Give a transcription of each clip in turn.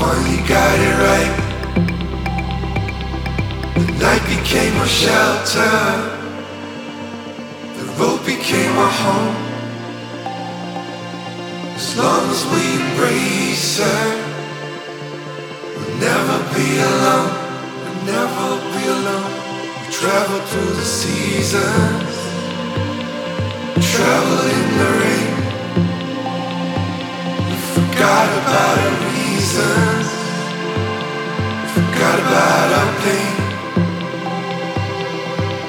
finally got it right. The night became our shelter. The road became our home. As long as we embrace her, we'll never be alone. We'll never be alone. We travel through the seasons. We travel in the rain. We forgot about it seasons. Forgot about our pain.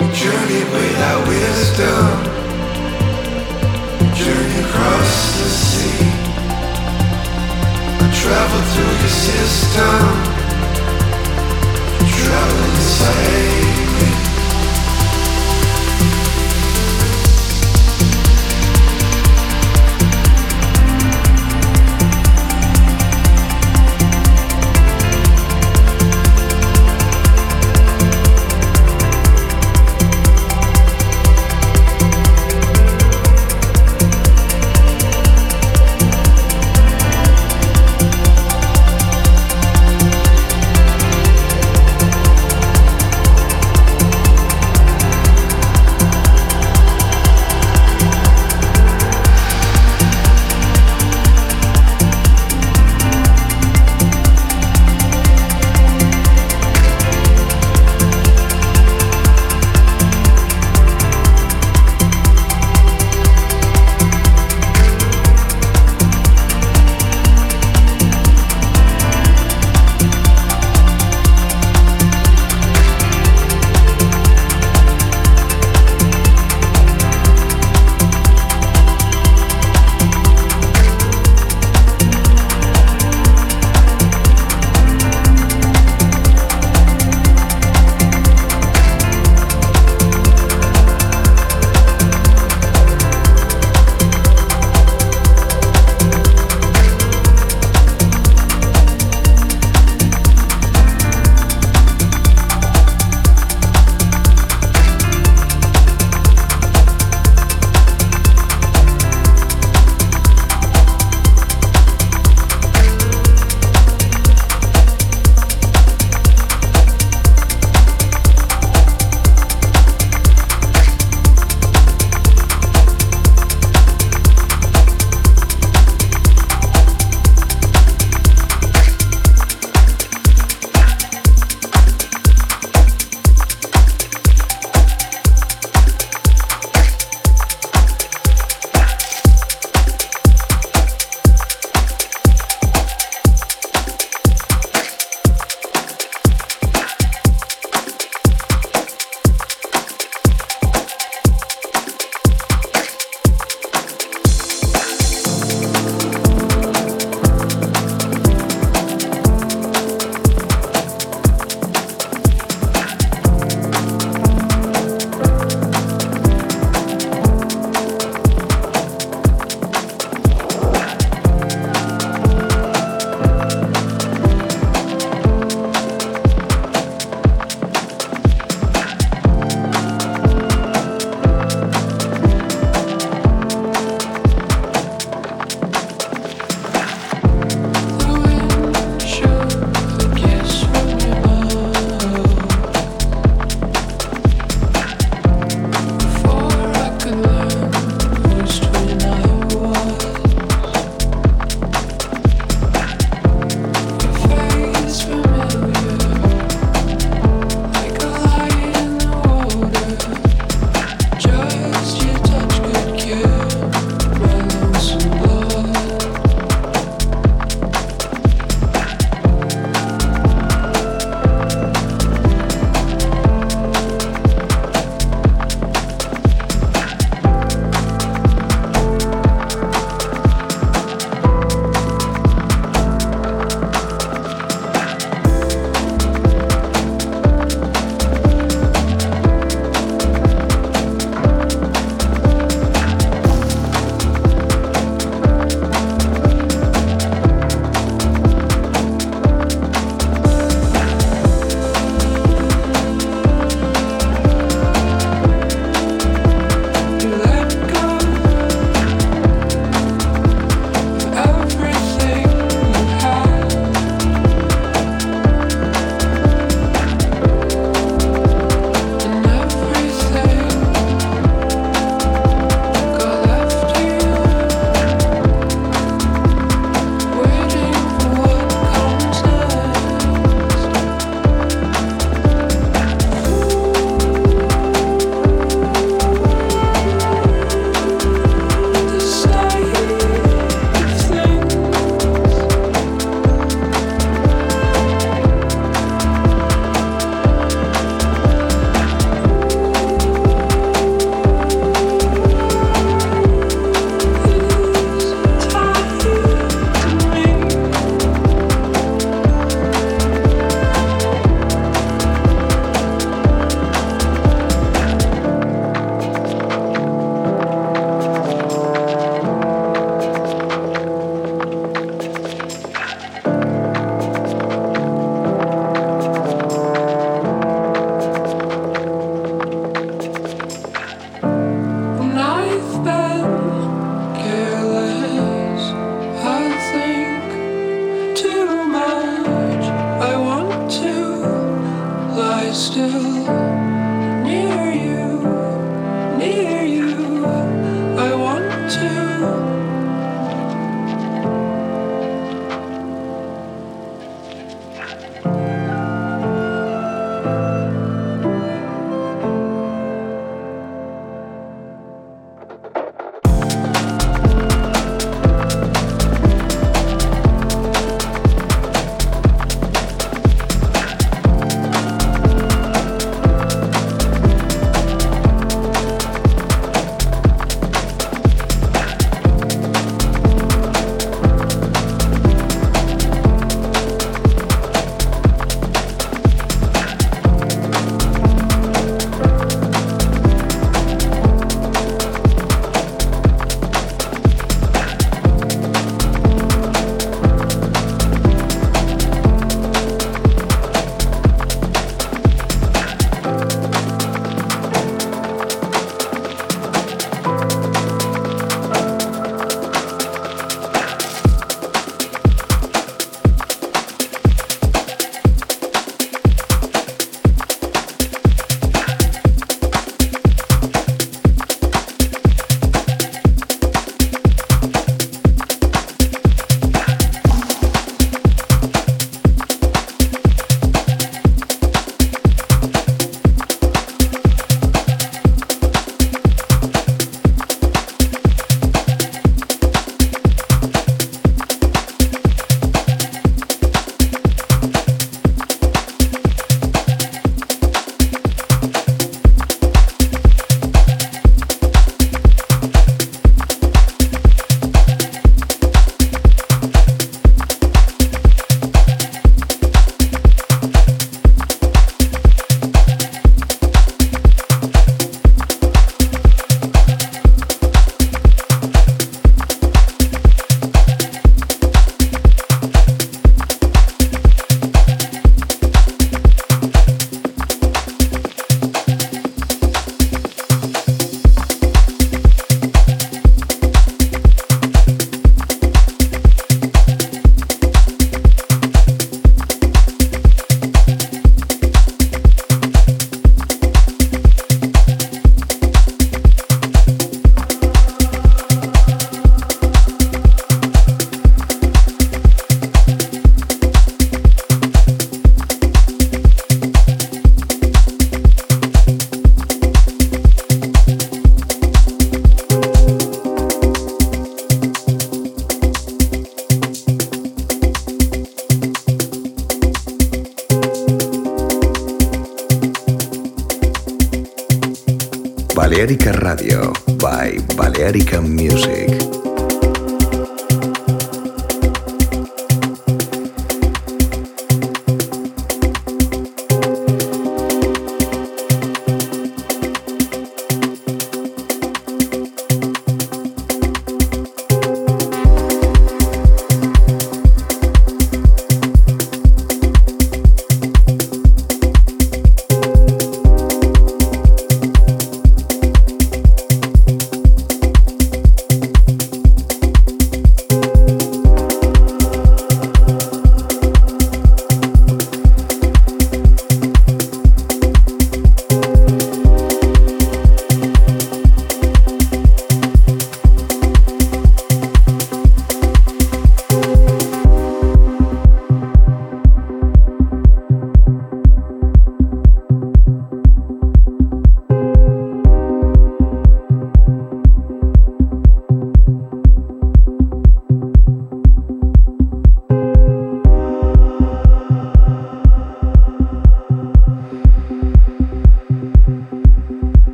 We journeyed with our wisdom. Journey across the sea. Travel through your system. Travel inside.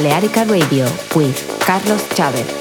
Balearica Radio with Carlos Chávez.